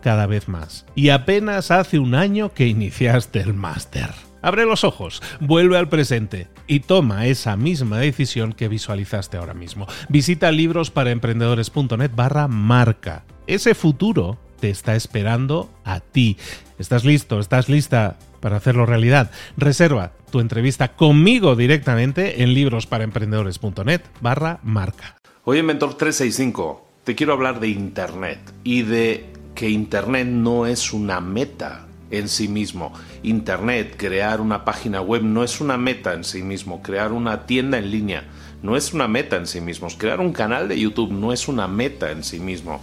cada vez más. Y apenas hace un año que iniciaste el máster. Abre los ojos, vuelve al presente y toma esa misma decisión que visualizaste ahora mismo. Visita librosparaemprendedores.net barra marca. Ese futuro te está esperando a ti. ¿Estás listo? ¿Estás lista para hacerlo realidad? Reserva tu entrevista conmigo directamente en librosparaemprendedores.net barra marca. Hoy en Mentor 365 te quiero hablar de Internet y de que Internet no es una meta en sí mismo. Internet, crear una página web no es una meta en sí mismo. Crear una tienda en línea no es una meta en sí mismo. Crear un canal de YouTube no es una meta en sí mismo.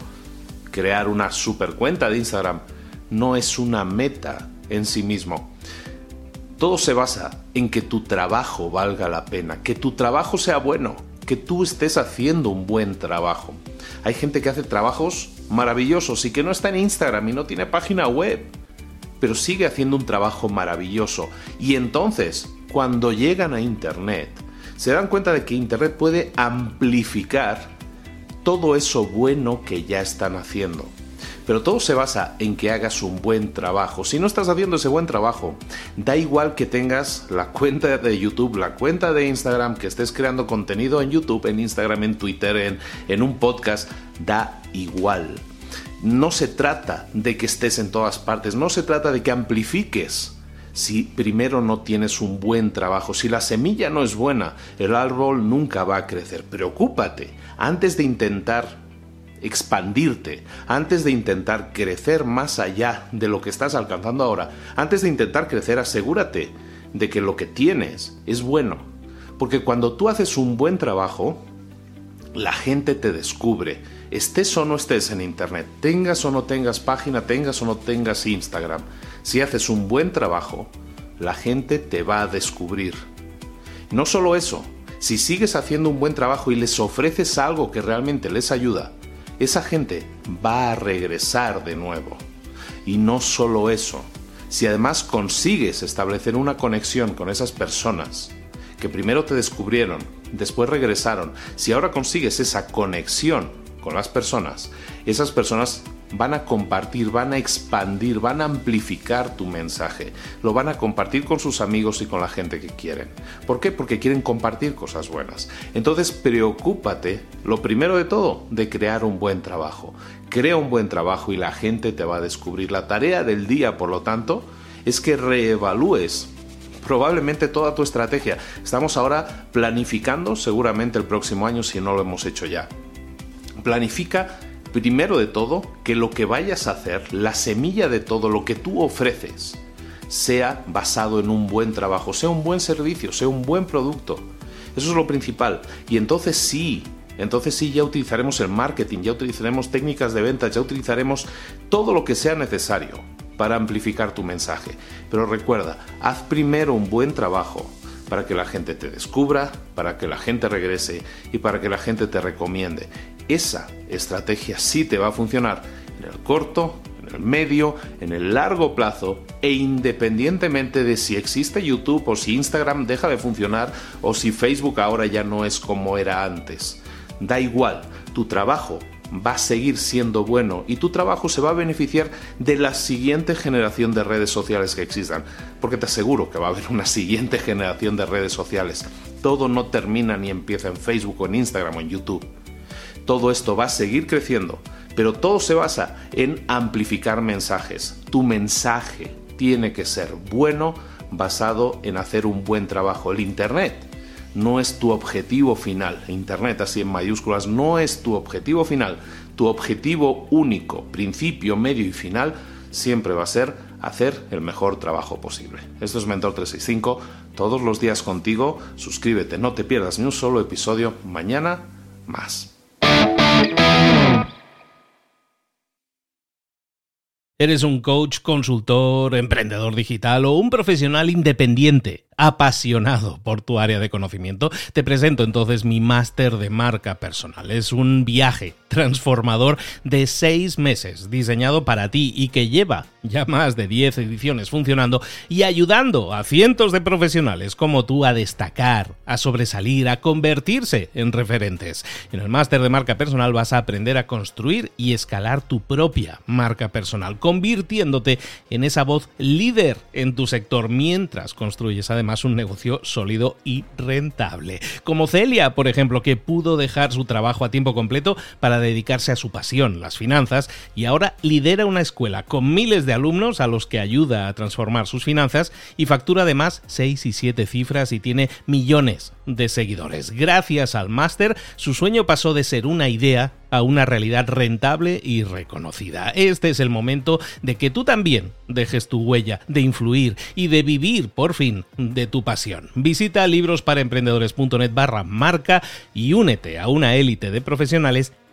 Crear una super cuenta de Instagram no es una meta en sí mismo. Todo se basa en que tu trabajo valga la pena, que tu trabajo sea bueno, que tú estés haciendo un buen trabajo. Hay gente que hace trabajos maravillosos y que no está en Instagram y no tiene página web, pero sigue haciendo un trabajo maravilloso. Y entonces, cuando llegan a Internet, se dan cuenta de que Internet puede amplificar todo eso bueno que ya están haciendo. Pero todo se basa en que hagas un buen trabajo. Si no estás haciendo ese buen trabajo, da igual que tengas la cuenta de YouTube, la cuenta de Instagram, que estés creando contenido en YouTube, en Instagram, en Twitter, en, un podcast, da igual. No se trata de que estés en todas partes, no se trata de que amplifiques si primero no tienes un buen trabajo. Si la semilla no es buena, el árbol nunca va a crecer. Preocúpate antes de intentar expandirte, antes de intentar crecer más allá de lo que estás alcanzando ahora, antes de intentar crecer, asegúrate de que lo que tienes es bueno. Porque cuando tú haces un buen trabajo, la gente te descubre. Estés o no estés en Internet, tengas o no tengas página, tengas o no tengas Instagram, si haces un buen trabajo, la gente te va a descubrir. No solo eso, si sigues haciendo un buen trabajo y les ofreces algo que realmente les ayuda, esa gente va a regresar de nuevo. Y no solo eso, si además consigues establecer una conexión con esas personas que primero te descubrieron, después regresaron, si ahora consigues esa conexión con las personas, esas personas van a compartir, van a expandir, van a amplificar tu mensaje. Lo van a compartir con sus amigos y con la gente que quieren. ¿Por qué? Porque quieren compartir cosas buenas. Entonces, preocúpate, lo primero de todo, de crear un buen trabajo. Crea un buen trabajo y la gente te va a descubrir. La tarea del día, por lo tanto, es que reevalúes probablemente toda tu estrategia. Estamos ahora planificando seguramente el próximo año si no lo hemos hecho ya. Planifica primero de todo, que lo que vayas a hacer, la semilla de todo lo que tú ofreces, sea basado en un buen trabajo, sea un buen servicio, sea un buen producto. Eso es lo principal. Y entonces sí, entonces sí ya utilizaremos el marketing, ya utilizaremos técnicas de venta, ya utilizaremos todo lo que sea necesario para amplificar tu mensaje. Pero recuerda, haz primero un buen trabajo para que la gente te descubra, para que la gente regrese y para que la gente te recomiende esa estrategia sí te va a funcionar en el corto, en el medio, en el largo plazo e independientemente de si existe YouTube o si Instagram deja de funcionar o si Facebook ahora ya no es como era antes. Da igual, tu trabajo va a seguir siendo bueno y tu trabajo se va a beneficiar de la siguiente generación de redes sociales que existan. Porque te aseguro que va a haber una siguiente generación de redes sociales. Todo no termina ni empieza en Facebook en Instagram o en YouTube. Todo esto va a seguir creciendo, pero todo se basa en amplificar mensajes. Tu mensaje tiene que ser bueno basado en hacer un buen trabajo. El Internet no es tu objetivo final. Internet, así en mayúsculas, no es tu objetivo final. Tu objetivo único, principio, medio y final, siempre va a ser hacer el mejor trabajo posible. Esto es Mentor 365, todos los días contigo. Suscríbete, no te pierdas ni un solo episodio. Mañana más. ¿Eres un coach, consultor, emprendedor digital o un profesional independiente? Apasionado por tu área de conocimiento, te presento entonces mi máster de marca personal. Es un viaje transformador de seis meses diseñado para ti y que lleva ya más de 10 ediciones funcionando y ayudando a cientos de profesionales como tú a destacar, a sobresalir, a convertirse en referentes. En el máster de marca personal vas a aprender a construir y escalar tu propia marca personal, convirtiéndote en esa voz líder en tu sector mientras construyes además un negocio sólido y rentable. Como Celia, por ejemplo, que pudo dejar su trabajo a tiempo completo para dedicarse a su pasión, las finanzas, y ahora lidera una escuela con miles de alumnos a los que ayuda a transformar sus finanzas y factura además 6 y 7 cifras y tiene millones de seguidores. Gracias al máster, su sueño pasó de ser una idea a una realidad rentable y reconocida. Este es el momento de que tú también dejes tu huella, de influir y de vivir por fin de tu pasión. Visita librosparaemprendedores.net barra marca y únete a una élite de profesionales